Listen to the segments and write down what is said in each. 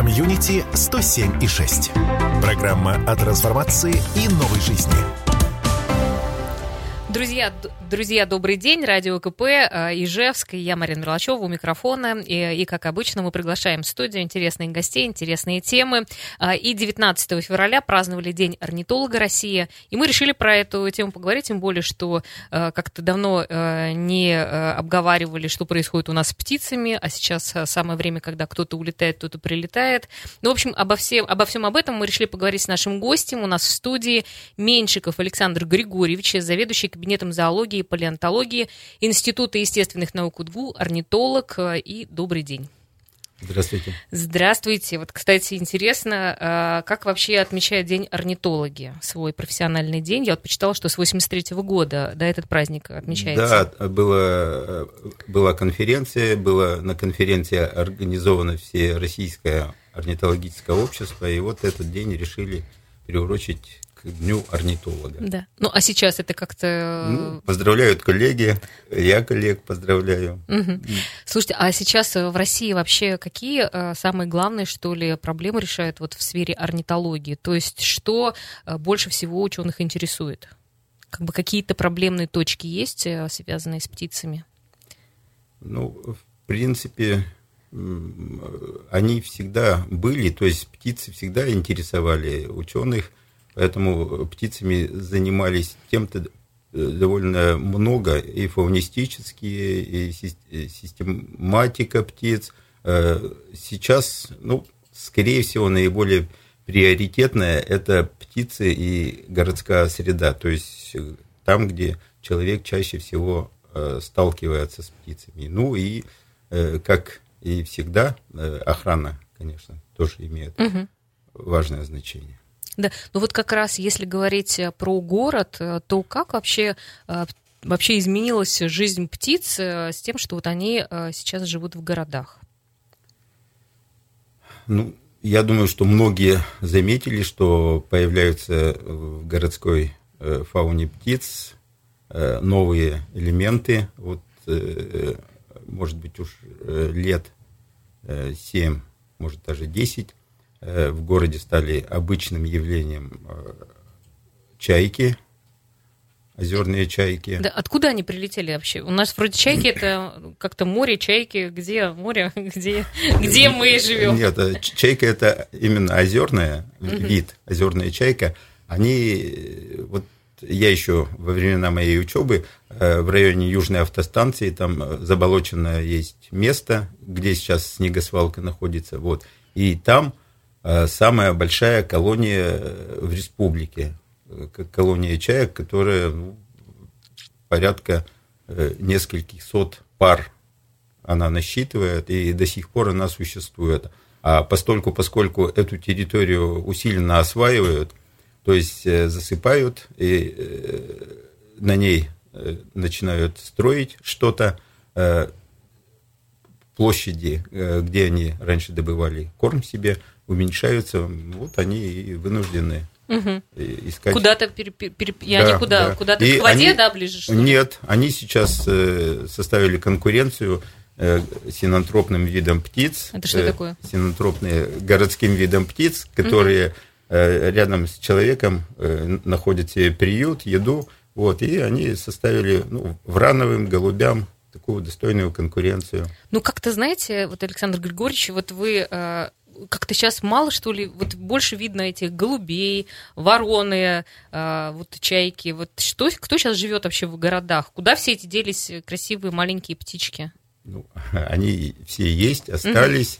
Community 107 и 6. Программа о трансформации и новой жизни. Друзья, друзья, добрый день. Радио КП э, Ижевск. Я Марина Мерлачева у микрофона. И, и, как обычно, мы приглашаем в студию интересные гостей, интересные темы. Э, и 19 февраля праздновали День орнитолога России. И мы решили про эту тему поговорить, тем более, что э, как-то давно не обговаривали, что происходит у нас с птицами, а сейчас самое время, когда кто-то улетает, кто-то прилетает. Ну, в общем, обо всем, обо всем об этом мы решили поговорить с нашим гостем. У нас в студии Меньшиков Александр Григорьевич, заведующий кабинетом зоологии и палеонтологии Института естественных наук УДГУ, орнитолог. И добрый день. Здравствуйте. Здравствуйте. Вот, кстати, интересно, а, как вообще отмечают День орнитологи, свой профессиональный день? Я вот почитала, что с 83 -го года да, этот праздник отмечается. Да, была, была конференция, была на конференции организовано все российское орнитологическое общество, и вот этот день решили приурочить к Дню орнитолога. Да. Ну, а сейчас это как-то... Ну, поздравляют коллеги, я коллег поздравляю. Угу. Слушайте, а сейчас в России вообще какие э, самые главные, что ли, проблемы решают вот в сфере орнитологии? То есть что э, больше всего ученых интересует? Как бы какие-то проблемные точки есть, э, связанные с птицами? Ну, в принципе, они всегда были, то есть птицы всегда интересовали ученых, Поэтому птицами занимались тем-то э, довольно много, и фаунистические, и систематика птиц. Э, сейчас, ну, скорее всего, наиболее приоритетная – это птицы и городская среда, то есть э, там, где человек чаще всего сталкивается с птицами. Ну и, как и всегда, охрана, конечно, тоже имеет угу. важное значение. Да, ну вот как раз если говорить э, про город, э, то как вообще э, вообще изменилась жизнь птиц с тем, что вот они сейчас живут в городах? Ну, я думаю, что многие заметили, что появляются в городской фауне птиц новые элементы. Вот, может быть, уж лет 7, может даже 10 Э, в городе стали обычным явлением э, чайки, озерные чайки. Да, откуда они прилетели вообще? У нас вроде чайки это как-то море, чайки, где море, где, где мы живем? Нет, э, чайка это именно озерная вид, озерная чайка. Они, вот я еще во времена моей учебы в районе Южной автостанции, там заболоченное есть место, где сейчас снегосвалка находится, вот, и там Э, самая большая колония э, в республике. Э, колония чаек, которая ну, порядка нескольких сот пар она насчитывает, и до сих пор она существует. А постольку, поскольку эту территорию усиленно осваивают, то есть засыпают и на ней начинают строить что-то, площади, где они раньше добывали корм себе, уменьшаются, вот они и вынуждены угу. искать. Куда-то пере, пере, и да, они куда? Да. Куда-то и к воде, они, да, ближе? Что нет, они сейчас э, составили конкуренцию э, синантропным видом птиц. Это что такое? Синантропные городским видом птиц, которые угу. рядом с человеком находят себе приют, еду, вот, и они составили ну, врановым, голубям такую достойную конкуренцию. Ну, как-то, знаете, вот, Александр Григорьевич, вот вы как-то сейчас мало, что ли, вот больше видно этих голубей, вороны, э, вот чайки. Вот что, кто сейчас живет вообще в городах? Куда все эти делись красивые маленькие птички? Ну, они все есть, остались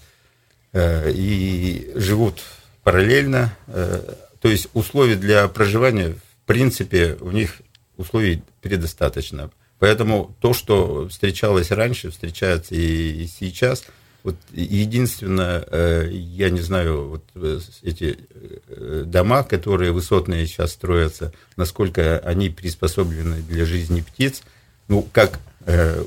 угу. э, и живут параллельно. Э, то есть условий для проживания, в принципе, у них условий предостаточно. Поэтому то, что встречалось раньше, встречается и сейчас – вот единственное, э, я не знаю, вот э, эти э, дома, которые высотные сейчас строятся, насколько они приспособлены для жизни птиц. Ну, как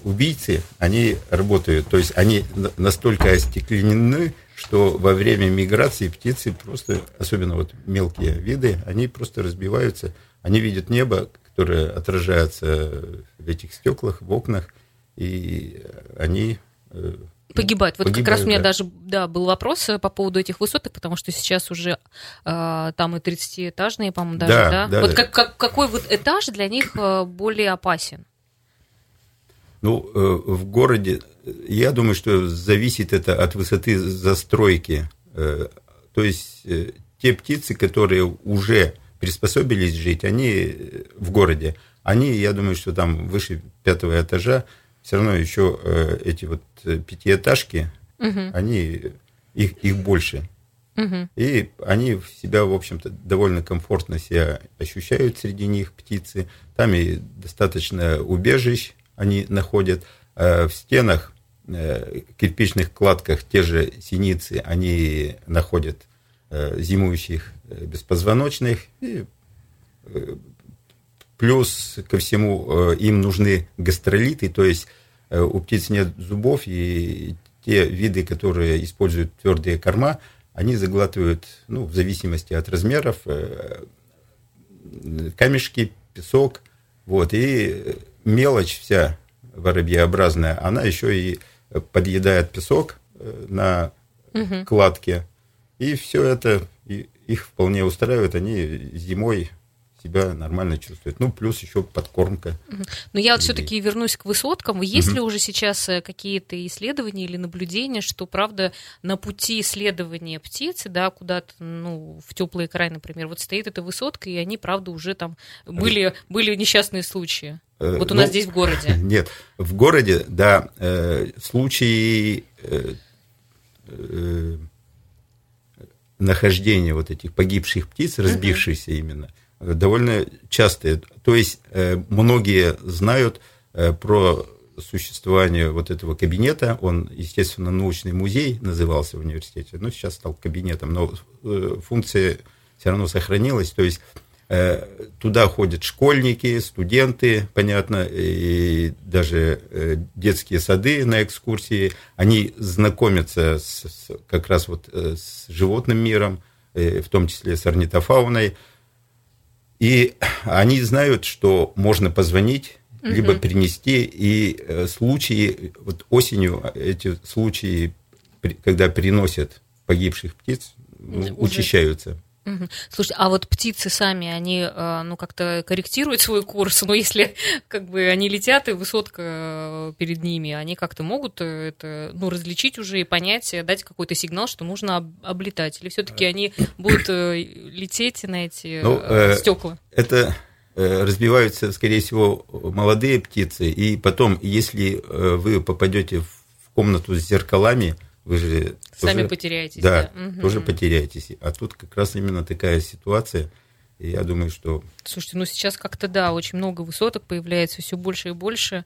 убийцы, они работают, то есть они настолько остекленены, что во время миграции птицы просто, особенно вот мелкие виды, они просто разбиваются, они видят небо, которое отражается в этих стеклах, в окнах, и они Погибают. Вот Погибают, как раз у меня да. даже да, был вопрос по поводу этих высоток, потому что сейчас уже э, там и 30-этажные, по-моему, даже, да? да? да вот да. Как, как, какой вот этаж для них более опасен? Ну, в городе, я думаю, что зависит это от высоты застройки. То есть те птицы, которые уже приспособились жить, они в городе, они, я думаю, что там выше пятого этажа, все равно еще э, эти вот э, пятиэтажки, угу. они, их, их больше. Угу. И они себя, в общем-то, довольно комфортно себя ощущают среди них, птицы. Там и достаточно убежищ они находят. А в стенах, э, кирпичных кладках те же синицы, они находят зимующих беспозвоночных. И Плюс ко всему э, им нужны гастролиты, то есть э, у птиц нет зубов, и те виды, которые используют твердые корма, они заглатывают, ну, в зависимости от размеров, э, камешки, песок, вот, и мелочь вся воробьеобразная, она еще и подъедает песок на угу. кладке, и все это их вполне устраивает, они зимой себя нормально чувствует. Ну, плюс еще подкормка. Но я вот все-таки вернусь к высоткам. Есть угу. ли уже сейчас э, какие-то исследования или наблюдения, что, правда, на пути исследования птицы, да, куда-то, ну, в теплые края, например, вот стоит эта высотка, и они, правда, уже там были, были несчастные случаи? Э, вот у ну, нас здесь в городе. Нет, в городе, да, э, случаи нахождения вот этих погибших птиц, разбившихся именно, довольно частые. То есть э, многие знают э, про существование вот этого кабинета. Он, естественно, научный музей назывался в университете, но сейчас стал кабинетом, но э, функция все равно сохранилась. То есть туда ходят школьники, студенты, понятно, и даже детские сады на экскурсии. Они знакомятся с, как раз вот с животным миром, в том числе с орнитофауной. И они знают, что можно позвонить, угу. либо принести. И э, случаи, вот осенью эти случаи, когда приносят погибших птиц, Уже... учащаются. Угу. Слушайте, а вот птицы сами, они, э, ну, как-то корректируют свой курс, но если, как бы, они летят, и высотка э, перед ними, они как-то могут э, это, ну, различить уже и понять, дать какой-то сигнал, что нужно облетать, или все-таки они будут лететь на эти ну, стекла? Это разбиваются, скорее всего, молодые птицы, и потом, если вы попадете в комнату с зеркалами, вы же сами тоже, потеряетесь. Да, да. Угу. тоже потеряетесь. А тут как раз именно такая ситуация. И я думаю, что... Слушайте, ну сейчас как-то, да, очень много высоток появляется, все больше и больше.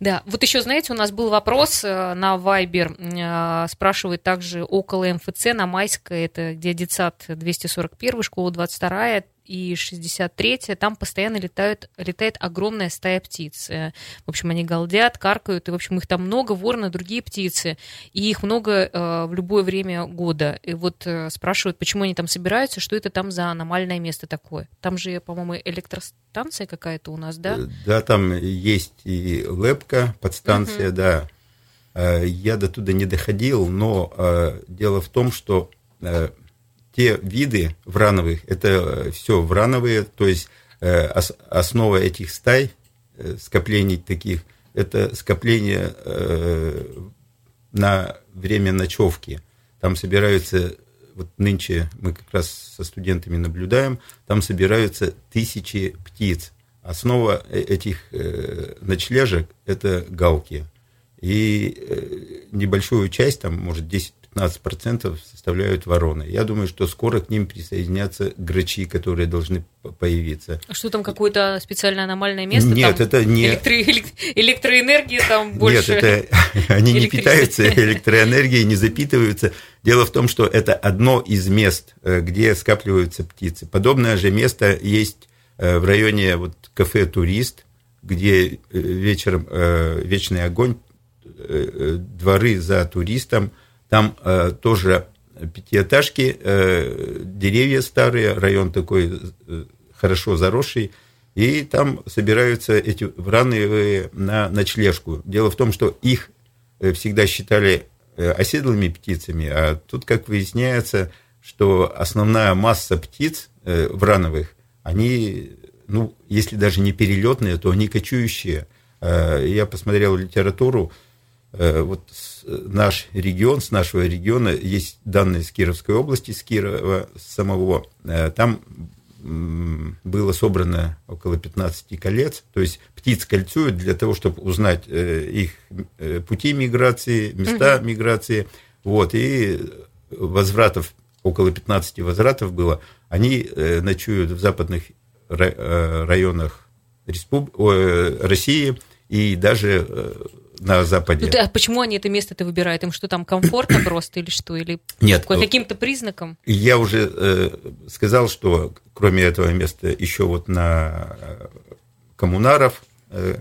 Да, вот еще, знаете, у нас был вопрос э, на Вайбер, э, спрашивает также около МФЦ на Майской, это где детсад 241, школа 22, и 63-я, там постоянно летают, летает огромная стая птиц. Э, в общем, они галдят, каркают, и, в общем, их там много, ворона, другие птицы, и их много э, в любое время года. И вот э, спрашивают, почему они там собираются, что это там за аномальное место такое. Там же, по-моему, электростанция какая-то у нас, да? Э, да, там есть и лепка, подстанция, угу. да. Э, я до туда не доходил, но дело в том, что те виды врановых, это э, все врановые, то есть э, основа этих стай, э, скоплений таких, это скопление на время ночевки. Там собираются, вот нынче мы как раз со студентами наблюдаем, там собираются тысячи птиц. Основа этих ночлежек – это галки. И небольшую часть, там, может, 10 15% составляют вороны. Я думаю, что скоро к ним присоединятся грачи, которые должны появиться. А что там, какое-то специальное аномальное место? Нет, там это не... Электро... Электроэнергии там больше? Нет, это... они не питаются электроэнергией, не запитываются. Дело в том, что это одно из мест, э, где скапливаются птицы. Подобное же место есть э, в районе вот, кафе «Турист», где э, вечером вечный огонь, дворы за туристом – там э, тоже пятиэтажки, э, деревья старые, район такой э, хорошо заросший, и там собираются эти враны на ночлежку. Дело в том, что их всегда считали оседлыми птицами, а тут, как выясняется, что основная масса птиц врановых, они, ну, если даже не перелетные, то они кочующие. Я посмотрел литературу, вот наш регион, с нашего региона, есть данные из Кировской области, с Кирова самого, там было собрано около 15 колец, то есть птиц кольцуют для того, чтобы узнать э, их э, пути миграции, места угу. миграции, вот, и возвратов, около 15 возвратов было, они э, ночуют в западных районах Респуб... России и даже на Западе. Ну, да, почему они это место-то выбирают? Им что там комфортно просто или что? Или Нет, по каким-то признакам? Я уже э, сказал, что кроме этого места еще вот на э, коммунаров э,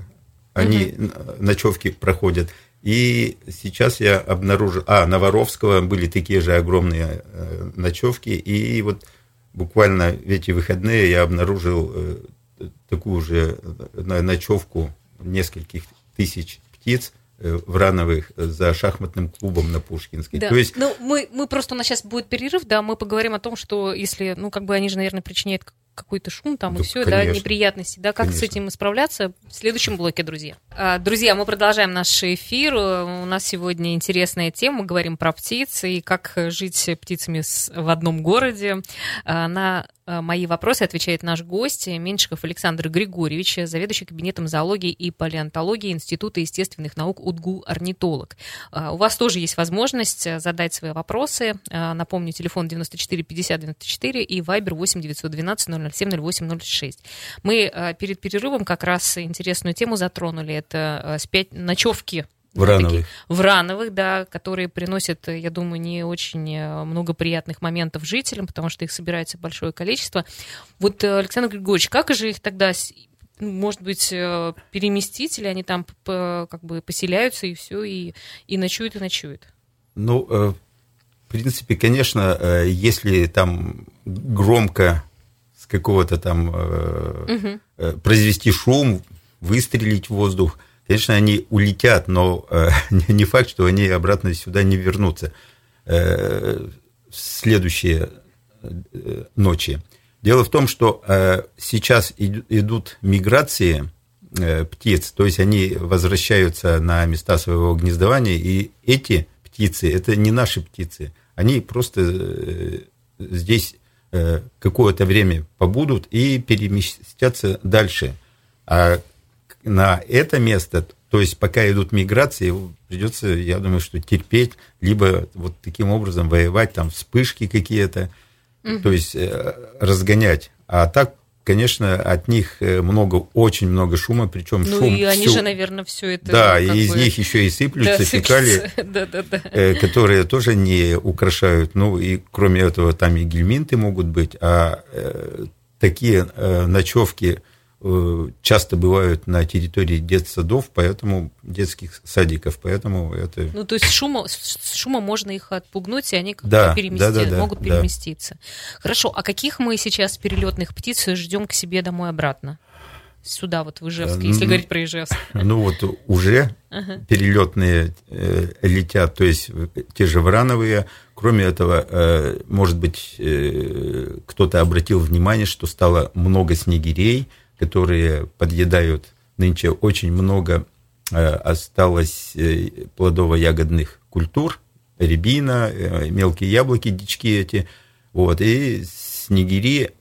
они угу. ночевки проходят. И сейчас я обнаружил... А, на Воровского были такие же огромные э, ночевки. И вот буквально в эти выходные я обнаружил э, такую же э, ночевку нескольких тысяч птиц э, Врановых за шахматным клубом на Пушкинской. Да. То есть... Ну, мы, мы просто, у нас сейчас будет перерыв, да, мы поговорим о том, что если, ну, как бы они же, наверное, причиняют какой-то шум там да, и все, да, неприятности, да, как конечно. с этим исправляться в следующем блоке, друзья. А, друзья, мы продолжаем наш эфир. У нас сегодня интересная тема, мы говорим про птиц и как жить птицами в одном городе. А, на а, мои вопросы отвечает наш гость Меньшиков Александр Григорьевич, заведующий кабинетом зоологии и палеонтологии Института естественных наук УДГУ-орнитолог. У вас тоже есть возможность задать свои вопросы. Напомню, телефон 94 50 94 и Вайбер 8 912 007 08 06. Мы перед перерывом как раз интересную тему затронули. Это спять ночевки Врановых. Врановых, да, которые приносят, я думаю, не очень э, много приятных моментов жителям, потому что их собирается большое количество. Вот, э, Александр Григорьевич, как же их тогда, может быть, э, переместить, или они там как бы поселяются и все, и, и ночуют, и ночуют? Ну, в принципе, конечно, если там громко какого-то там угу. произвести шум, выстрелить в воздух – Конечно, они улетят, но э, не факт, что они обратно сюда не вернутся э, в следующие ночи. Дело в том, что э, сейчас идут миграции э, птиц, то есть они возвращаются на места своего гнездования, и эти птицы, это не наши птицы, они просто э, здесь какое-то время побудут и переместятся дальше. А на это место, то есть пока идут миграции, придется, я думаю, что терпеть, либо вот таким образом воевать, там вспышки какие-то, угу. то есть э, разгонять. А так, конечно, от них э, много, очень много шума, причем ну, шум. и они всю... же, наверное, все это. Да, и из них еще и сыплются да, фекалии, да, да, да. которые тоже не украшают. Ну и кроме этого там и гельминты могут быть, а э, такие ночевки Э, часто бывают на территории детсадов, поэтому детских садиков, поэтому это... Ну, то есть шума, с шума можно их отпугнуть, и они да, перемести, да, да, могут да, переместиться. Да. Хорошо, а каких мы сейчас перелетных птиц ждем к себе домой обратно? Сюда, вот в Ижевск, если ну, говорить про Ижевск. Ну, вот уже ага. перелетные э, летят, то есть те же врановые. Кроме этого, э, может быть, э, кто-то обратил внимание, что стало много снегирей, которые подъедают нынче очень много э, осталось э, плодово-ягодных культур, рябина, э, мелкие яблоки, дички эти, вот, и снегири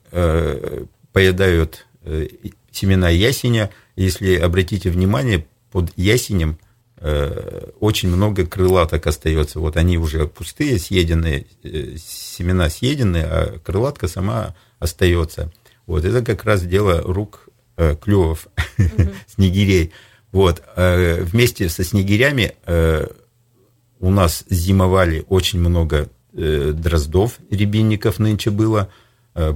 поедают семена ясеня. Если обратите внимание, под ясенем очень много крылаток остается. Вот они уже пустые, съеденные, семена съеденные, а крылатка сама остается. Вот это как раз дело рук э, клювов угу. снегирей. Вот. Э, вместе со снегирями э, у нас зимовали очень много э, дроздов, рябинников нынче было. Э,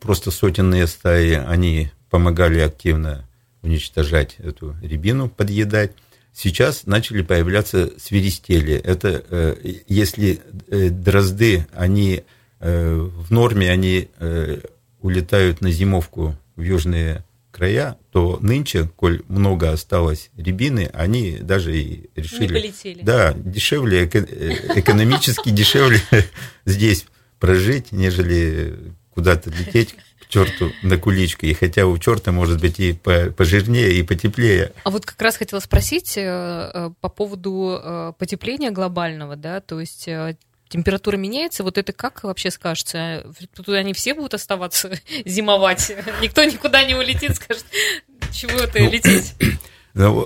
просто сотенные стаи, они помогали активно уничтожать эту рябину, подъедать. Сейчас начали появляться свиристели. Это э, если э, дрозды, они э, в норме, они э, улетают на зимовку в южные края, то нынче, коль много осталось рябины, они даже и решили... Не полетели. Да, дешевле, экономически дешевле здесь прожить, нежели куда-то лететь к черту на куличку. И хотя у черта может быть и пожирнее, и потеплее. А вот как раз хотела спросить э, э, по поводу э, потепления глобального, да, то есть температура меняется, вот это как вообще скажется? Тут они все будут оставаться зимовать? Никто никуда не улетит, скажет, чего это ну, лететь? Ну,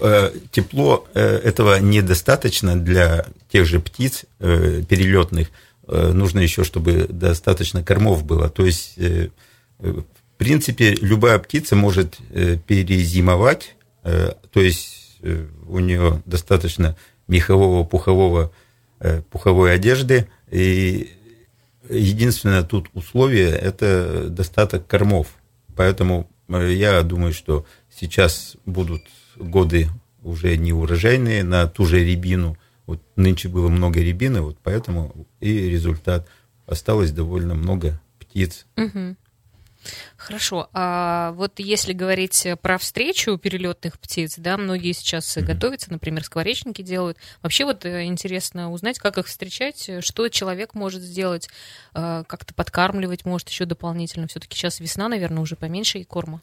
тепло этого недостаточно для тех же птиц перелетных. Нужно еще, чтобы достаточно кормов было. То есть, в принципе, любая птица может перезимовать, то есть у нее достаточно мехового, пухового Э, пуховой одежды. И единственное тут условие – это достаток кормов. Поэтому э, я думаю, что сейчас будут годы уже не урожайные на ту же рябину. Вот нынче было много рябины, вот поэтому и результат. Осталось довольно много птиц. Угу. Хорошо. А вот если говорить про встречу перелетных птиц, да, многие сейчас mm-hmm. готовятся, например, скворечники делают. Вообще вот э, интересно узнать, как их встречать, что человек может сделать, э, как-то подкармливать, может еще дополнительно. Все-таки сейчас весна, наверное, уже поменьше и корма.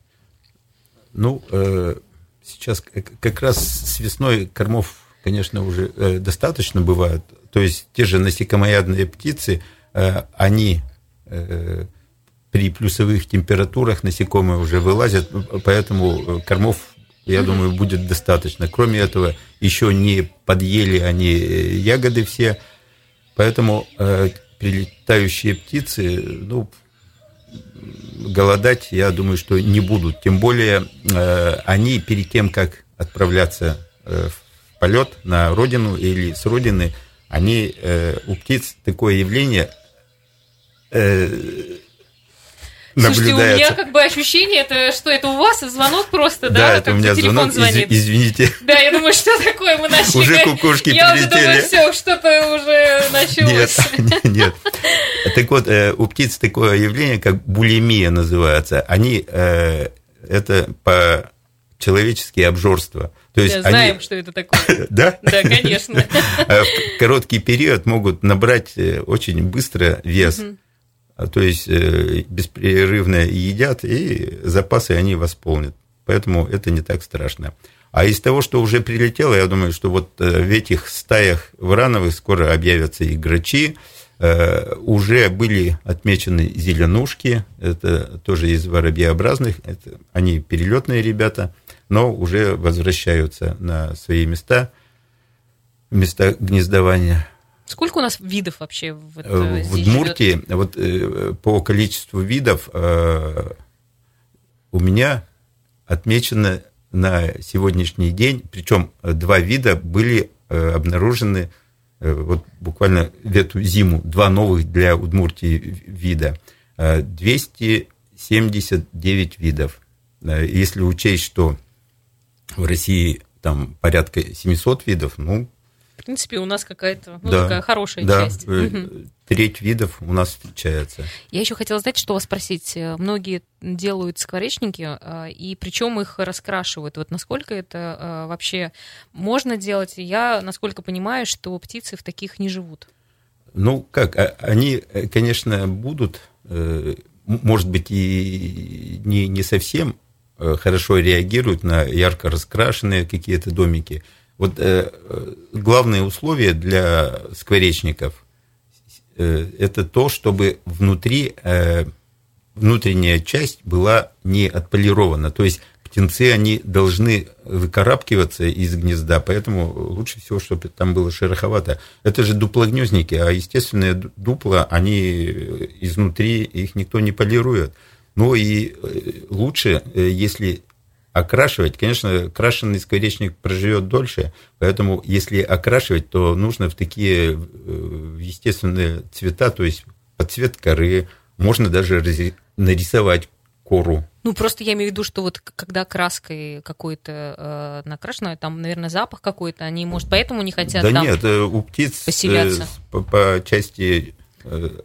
Ну, э, сейчас как раз с весной кормов, конечно, уже достаточно бывает. То есть те же насекомоядные птицы, они при плюсовых температурах насекомые уже вылазят, поэтому э, кормов, я думаю, будет достаточно. Кроме этого, еще не подъели они э, ягоды все, поэтому э, прилетающие птицы, ну, голодать, я думаю, что не будут. Тем более, э, они перед тем, как отправляться э, в полет на родину или с родины, они, э, у птиц такое явление, э, Слушайте, у меня как бы ощущение, это что, это у вас звонок просто, да? Да, это у меня звонок, звонит. Из, извините. Да, я думаю, что такое, мы начали. Уже кукушки я прилетели. Уже думаю, все, что-то уже началось. Нет, нет. Так вот, э, у птиц такое явление, как булимия называется. Они, э, это по человеческие обжорство. То есть да, они... знаем, что это такое. Да? Да, конечно. В короткий период могут набрать э, очень быстро вес. А, то есть э, беспрерывно едят, и запасы они восполнят. Поэтому это не так страшно. А из того, что уже прилетело, я думаю, что вот э, в этих стаях врановых скоро объявятся и грачи. Э, уже были отмечены зеленушки, это тоже из воробьеобразных, это, они перелетные ребята, но уже возвращаются на свои места, места гнездования. Сколько у нас видов вообще в, это, в Удмуртии? Живет? Вот э, по количеству видов э, у меня отмечено на сегодняшний день, причем два вида были э, обнаружены вот буквально в эту зиму, два новых для Удмуртии вида. 279 видов. Если учесть, что в России там порядка 700 видов, ну, в принципе, у нас какая-то ну, да, такая хорошая да, часть. Угу. Треть видов у нас встречается. Я еще хотела знать, что вас спросить. Многие делают скворечники, а, и причем их раскрашивают. Вот насколько это а, вообще можно делать? Я, насколько понимаю, что птицы в таких не живут. Ну, как, они, э, конечно, будут, э, может быть, и не, не совсем э, хорошо реагируют на ярко раскрашенные какие-то домики – вот э, главное условие для скворечников э, это то, чтобы внутри э, внутренняя часть была не отполирована. То есть птенцы, они должны выкарабкиваться из гнезда, поэтому лучше всего, чтобы там было шероховато. Это же дуплогнездники, а естественные дупла, они изнутри, их никто не полирует. Ну и э, лучше, э, если окрашивать, конечно, крашеный скворечник проживет дольше, поэтому если окрашивать, то нужно в такие э, естественные цвета, то есть под цвет коры, можно даже нарисовать кору. Ну, просто я имею в виду, что вот когда краской какой-то э, накрашена, там, наверное, запах какой-то, они, может, поэтому не хотят да там нет, э, у птиц поселяться. По, по части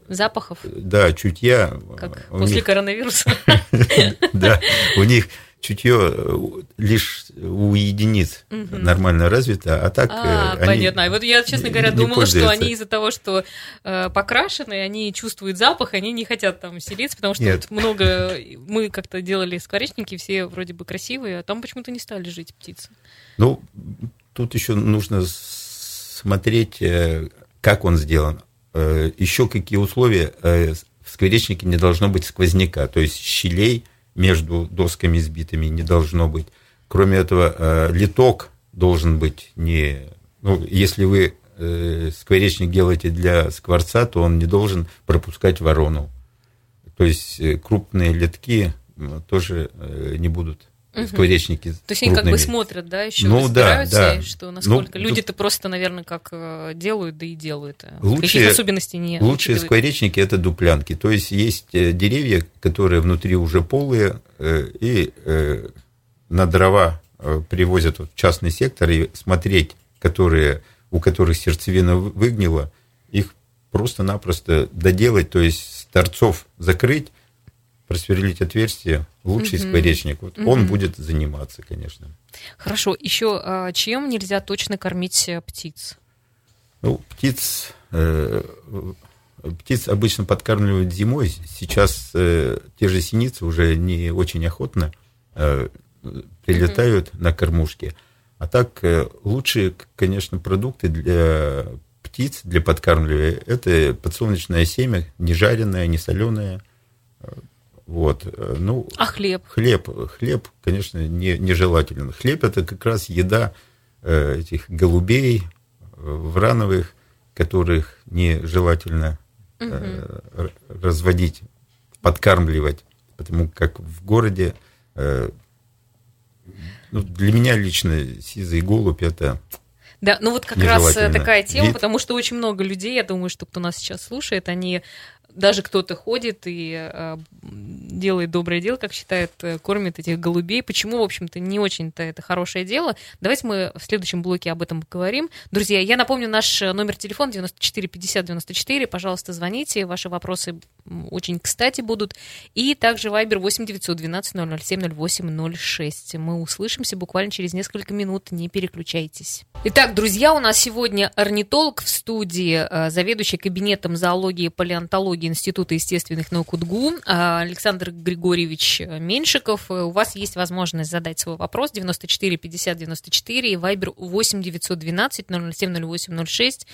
запахов. Да, чутья. Как после них... коронавируса. Да, у них чутье э, лишь у единиц угу. нормально развито, а так а, они понятно. Вот я, честно говоря, думала, что они из-за того, что э, покрашены, они чувствуют запах, они не хотят там селиться, потому что вот много мы как-то делали скворечники, все вроде бы красивые, а там почему-то не стали жить птицы. Ну, тут еще нужно смотреть, э, как он сделан. Э, еще какие условия в скворечнике не должно быть сквозняка, то есть щелей между досками сбитыми не должно быть. Кроме этого, э, литок должен быть не... Ну, если вы э, скворечник делаете для скворца, то он не должен пропускать ворону. То есть э, крупные литки тоже не будут угу. скворечники. То есть они как бы смотрят, да, еще ну, да, да. что насколько ну, люди-то тут... просто, наверное, как э, делают, да и делают. А лучшие, особенностей не Лучшие учитывают. скворечники это дуплянки. То есть есть э, деревья, которые внутри уже полые, э, и на дрова привозят в частный сектор, и смотреть, которые, у которых сердцевина выгнила, их просто-напросто доделать, то есть с торцов закрыть, просверлить отверстие, лучший угу. скворечник, вот угу. он будет заниматься, конечно. Хорошо, еще а, чем нельзя точно кормить э, птиц? Ну, птиц, э, птиц обычно подкармливают зимой, сейчас э, те же синицы уже не очень охотно э, прилетают угу. на кормушки. А так э, лучшие, конечно, продукты для птиц, для подкармливания, это подсолнечное семя, не жареное, не соленое, вот. Э, ну, а хлеб? Хлеб, хлеб, конечно, не, нежелателен. Хлеб это как раз еда э, этих голубей э, врановых, которых нежелательно э, разводить, подкармливать, потому как в городе э, ну, для меня лично сизый голубь это да, ну вот как раз такая тема, Вид. потому что очень много людей, я думаю, что кто нас сейчас слушает, они даже кто-то ходит и э, делает доброе дело, как считает, э, кормит этих голубей. Почему, в общем-то, не очень-то это хорошее дело? Давайте мы в следующем блоке об этом поговорим. Друзья, я напомню наш номер телефона 94 50 94. Пожалуйста, звоните, ваши вопросы очень кстати будут. И также Viber 8 912 007 08 06. Мы услышимся буквально через несколько минут, не переключайтесь. Итак, друзья, у нас сегодня орнитолог в студии, э, заведующий кабинетом зоологии и палеонтологии Института естественных наук УДГУ э, Александр Григорьевич Меньшиков. Э, у вас есть возможность задать свой вопрос 94 50 94 и Viber 8 912 007 08 06.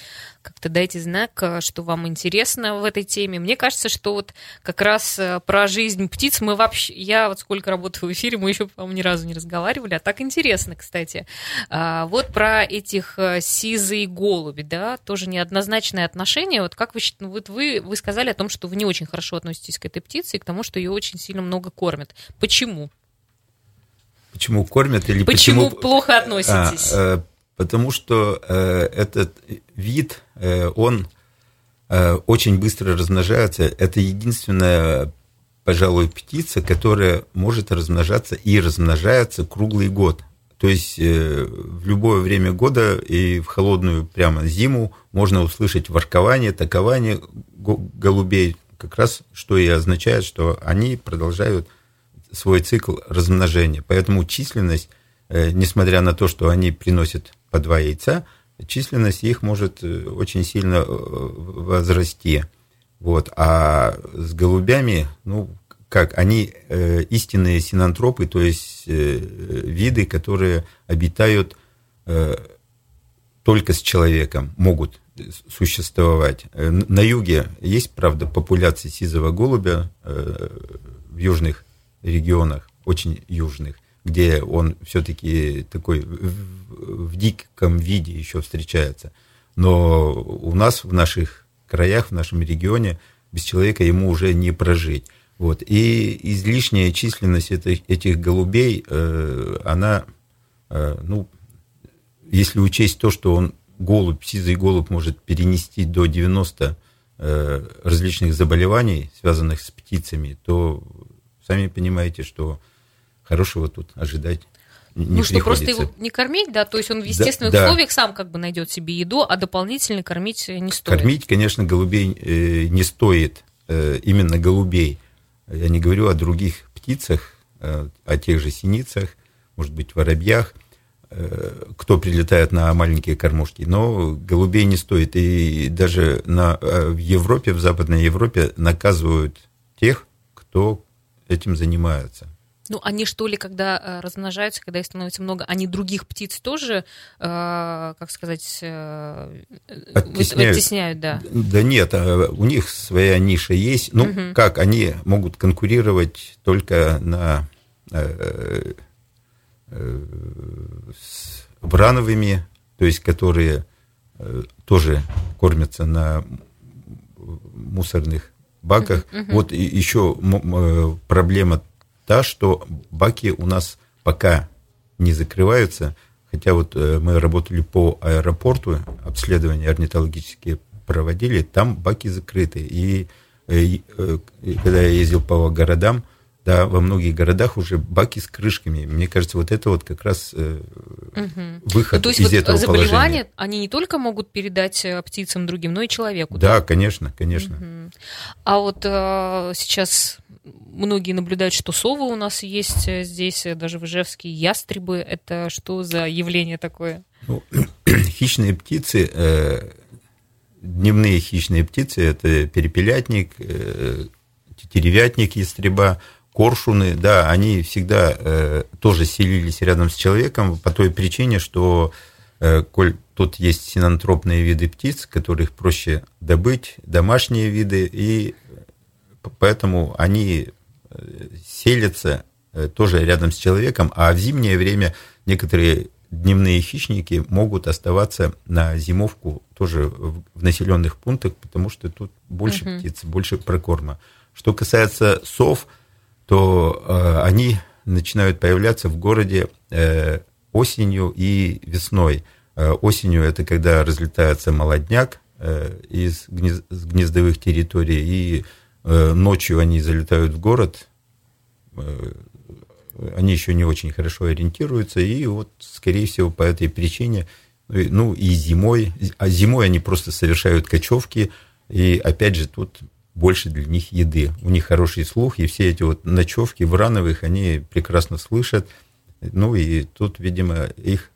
Как-то дайте знак, что вам интересно в этой теме. Мне кажется, что вот как раз про жизнь птиц мы вообще... Я вот сколько работаю в эфире, мы еще, по-моему, ни разу не разговаривали, а так интересно, кстати. А, вот про эти этих э, сизые голуби, да, тоже неоднозначное отношение. Вот как вы, вот вы, вы сказали о том, что вы не очень хорошо относитесь к этой птице и к тому, что ее очень сильно много кормят. Почему? Почему кормят или почему, почему... плохо относитесь? А, э, потому что э, этот вид, э, он э, очень быстро размножается. Это единственная, пожалуй, птица, которая может размножаться и размножается круглый год. То есть э, в любое время года и в холодную прямо зиму можно услышать воркование, такование голубей, как раз что и означает, что они продолжают свой цикл размножения. Поэтому численность, э, несмотря на то, что они приносят по два яйца, численность их может э, очень сильно возрасти. Вот. А с голубями, ну, как они э, истинные синантропы, то есть э, виды, которые обитают э, только с человеком, могут существовать. Э, на юге есть, правда, популяция сизого голубя э, в южных регионах, очень южных, где он все-таки такой в, диком виде еще встречается. Но у нас в наших краях, в нашем регионе без человека ему уже не прожить. Вот. И излишняя численность этих, этих голубей, э, она, ну, если учесть то, что он голубь, сизый голубь может перенести до 90 э, различных заболеваний, связанных с птицами, то сами понимаете, что хорошего тут ожидать не ну что, просто его не кормить, да, то есть он в естественных да, условиях да. сам как бы найдет себе еду, а дополнительно кормить не стоит. Кормить, конечно, голубей э, не стоит, э, именно голубей. Я не говорю о других птицах, о тех же синицах, может быть, воробьях, кто прилетает на маленькие кормушки. Но голубей не стоит. И даже на, в Европе, в Западной Европе наказывают тех, кто этим занимается. Ну, они что ли, когда э, размножаются, когда их становится много, они других птиц тоже, э, как сказать, э, оттесняют. оттесняют, да? Да нет, а у них своя ниша есть. Ну, угу. как, они могут конкурировать только на э, э, с брановыми, то есть которые э, тоже кормятся на мусорных баках. Угу. Вот еще э, проблема та, что баки у нас пока не закрываются, хотя вот э, мы работали по аэропорту, обследования орнитологические проводили, там баки закрыты. И, э, и, и когда я ездил по городам, да, во многих городах уже баки с крышками. Мне кажется, вот это вот как раз э, угу. выход ну, то есть из вот этого заболевания, положения. они не только могут передать птицам другим, но и человеку. Да, да? конечно, конечно. Угу. А вот э, сейчас многие наблюдают, что совы у нас есть э, здесь, э, даже в Ижевске, ястребы. Это что за явление такое? Ну, хищные птицы, э, дневные хищные птицы, это перепелятник, э, тетеревятник ястреба, коршуны, да, они всегда э, тоже селились рядом с человеком по той причине, что э, коль тут есть синантропные виды птиц, которых проще добыть, домашние виды, и поэтому они э, селятся э, тоже рядом с человеком, а в зимнее время некоторые дневные хищники могут оставаться на зимовку тоже в населенных пунктах, потому что тут больше uh-huh. птиц, больше прокорма. Что касается сов, то э, они начинают появляться в городе э, осенью и весной. Э, осенью это когда разлетается молодняк э, из гнез- гнездовых территорий и Э, ночью они залетают в город, э, они еще не очень хорошо ориентируются, и вот, скорее всего, по этой причине, ну и зимой, а зимой они просто совершают кочевки, и опять же тут больше для них еды. У них хороший слух, и все эти вот ночевки в рановых они прекрасно слышат. Ну и тут, видимо, их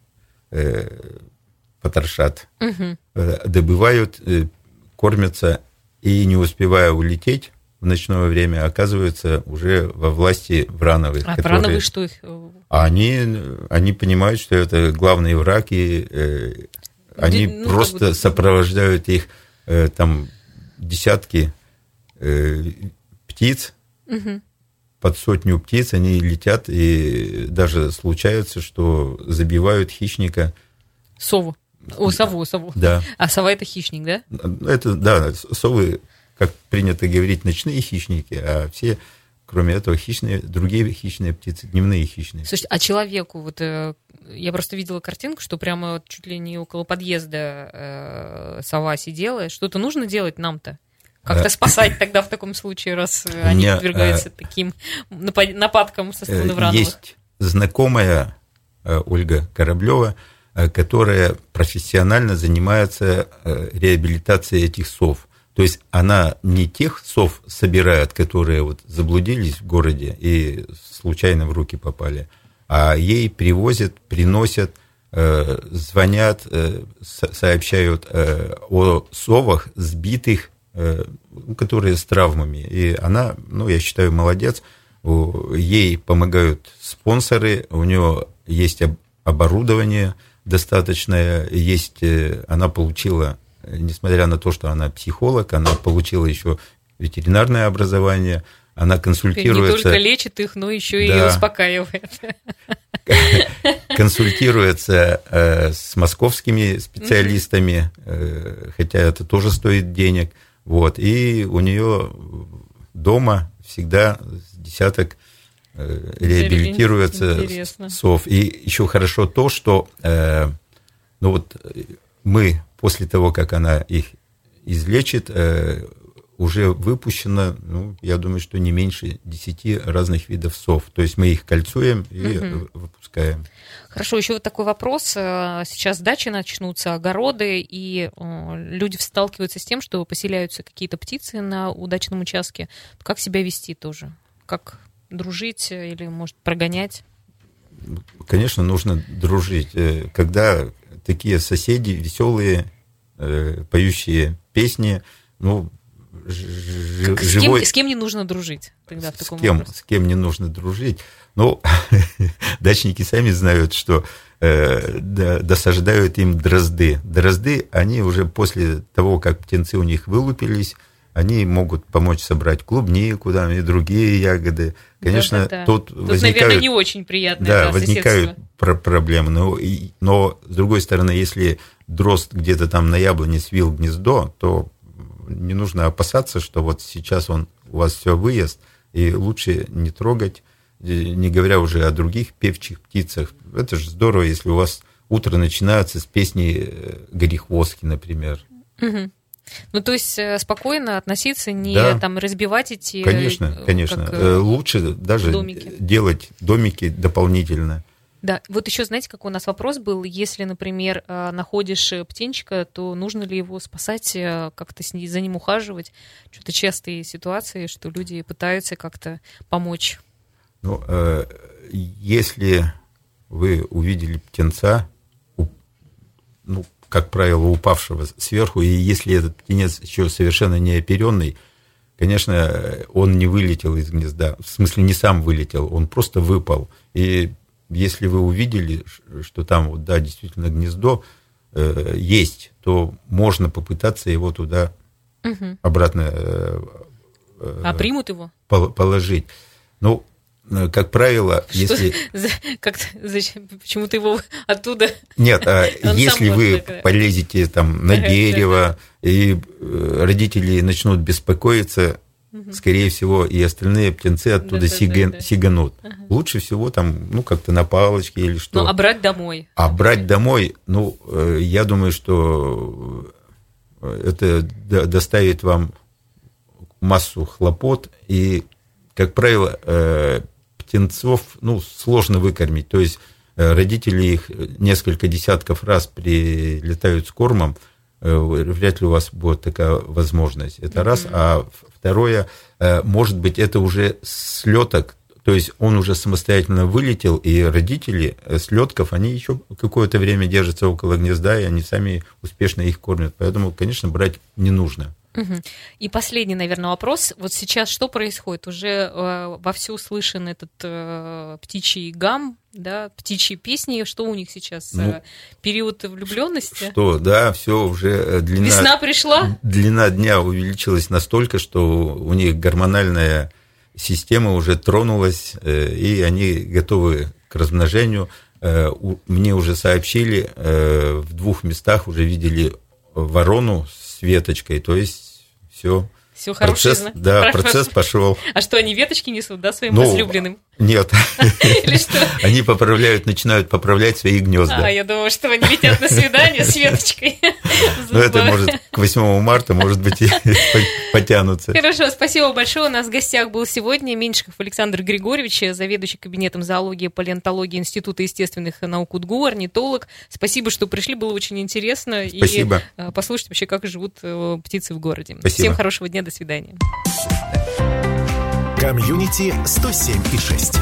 э, потрошат, угу. добывают, э, кормятся, и не успевая улететь, в ночное время оказываются уже во власти Врановых. А которые... Врановы что их? Э, они, они понимают, что это главные враги, э, они ну, просто как сопровождают их э, там десятки э, птиц, угу. под сотню птиц они летят, и даже случается, что забивают хищника. Сову. О, сову, сову. Да. А сова это хищник, да? Это, да, совы как принято говорить, ночные хищники, а все, кроме этого, хищные, другие хищные птицы, дневные хищные. Слушайте, а человеку, вот э, я просто видела картинку, что прямо чуть ли не около подъезда э, сова сидела. Что-то нужно делать нам-то? Как-то спасать тогда в таком случае, раз они меня, подвергаются таким нападкам со стороны Вранова? Есть знакомая Ольга Кораблева, которая профессионально занимается реабилитацией этих сов. То есть она не тех сов собирает, которые вот заблудились в городе и случайно в руки попали, а ей привозят, приносят, э, звонят, э, сообщают э, о совах сбитых, которые с травмами. И она, ну, я считаю, молодец. Ей помогают спонсоры, у нее есть оборудование достаточное, есть, она получила несмотря на то, что она психолог, она получила еще ветеринарное образование, она консультируется... Не только лечит их, но еще да, и успокаивает. Консультируется э, с московскими специалистами, э, хотя это тоже стоит денег. Вот, и у нее дома всегда десяток э, реабилитируется Интересно. сов. И еще хорошо то, что э, ну вот мы после того, как она их излечит, э, уже выпущено, ну, я думаю, что не меньше 10 разных видов сов. То есть мы их кольцуем и угу. выпускаем. Хорошо, еще вот такой вопрос. Э, сейчас дачи начнутся, огороды, и люди сталкиваются с тем, что поселяются какие-то птицы на удачном участке. Как себя вести тоже? Как дружить или, может, прогонять? Конечно, нужно дружить. Э, когда такие соседи веселые, э, поющие песни, ну, с, живой... кем, с кем не нужно дружить тогда в таком с кем, с кем не нужно дружить? Ну, дачники сами знают, что э, досаждают им дрозды. Дрозды, они уже после того, как птенцы у них вылупились, они могут помочь собрать клубнику там, и другие ягоды. Конечно, да, да, да. тут, тут возникают... наверное, не очень приятно. Да, да возникают про проблемы. Но, и, но, с другой стороны, если дрозд где-то там на яблоне свил гнездо, то не нужно опасаться, что вот сейчас он у вас все выезд, и лучше не трогать, не говоря уже о других певчих птицах. Это же здорово, если у вас утро начинается с песни э, Горехвостки, например. Угу. Ну, то есть э, спокойно относиться, не да. там разбивать эти... Конечно, э, конечно. Лучше даже домики. делать домики дополнительно. Да, вот еще знаете, какой у нас вопрос был, если, например, находишь птенчика, то нужно ли его спасать, как-то за ним ухаживать? Что-то частые ситуации, что люди пытаются как-то помочь. Ну, если вы увидели птенца, ну, как правило, упавшего сверху, и если этот птенец еще совершенно не оперенный, конечно, он не вылетел из гнезда, в смысле не сам вылетел, он просто выпал. И если вы увидели, что там, вот, да, действительно гнездо э, есть, то можно попытаться его туда угу. обратно э, а примут его? Положить. Ну, Э, как правило, Что? если... Как зачем? Почему ты его оттуда... Нет, а если вы такая... полезете там на дерево, и э, родители начнут беспокоиться, угу. скорее всего, и остальные птенцы оттуда да, сига... да, да. сиганут. Ага. Лучше всего там, ну, как-то на палочке или что. Ну, а брать домой? А брать домой, ну, э, я думаю, что это доставит вам массу хлопот, и, как правило, птенцов ну, сложно выкормить. То есть э, родители их несколько десятков раз прилетают с кормом, э, вряд ли у вас будет такая возможность. Это mm-hmm. раз. А второе, э, может быть, это уже слеток, то есть он уже самостоятельно вылетел, и родители слетков, они еще какое-то время держатся около гнезда, и они сами успешно их кормят. Поэтому, конечно, брать не нужно. И последний, наверное, вопрос. Вот сейчас что происходит? Уже э, вовсю слышен этот э, птичий гам, да, птичьи песни. Что у них сейчас? Ну, э, Период влюбленности? Что, да, все уже э, длина... Весна пришла? Длина дня увеличилась настолько, что у них гормональная система уже тронулась, э, и они готовы к размножению. Э, мне уже сообщили, э, в двух местах уже видели ворону с веточкой, то есть все. Все процесс. Да, процесс пошел. А что, они веточки несут, да, своим ну, возлюбленным? Нет. Или что? Они поправляют, начинают поправлять свои гнезда. А, я думала, что они летят на свидание с веточкой. Ну, это может к 8 марта, может быть, и потянутся. Хорошо, спасибо большое. У нас в гостях был сегодня Меньшиков Александр Григорьевич, заведующий кабинетом зоологии и палеонтологии Института естественных наук УДГУ, орнитолог. Спасибо, что пришли, было очень интересно. Спасибо. И э, послушать вообще, как живут э, птицы в городе. Спасибо. Всем хорошего дня, до свидания. Комьюнити 107 и 6.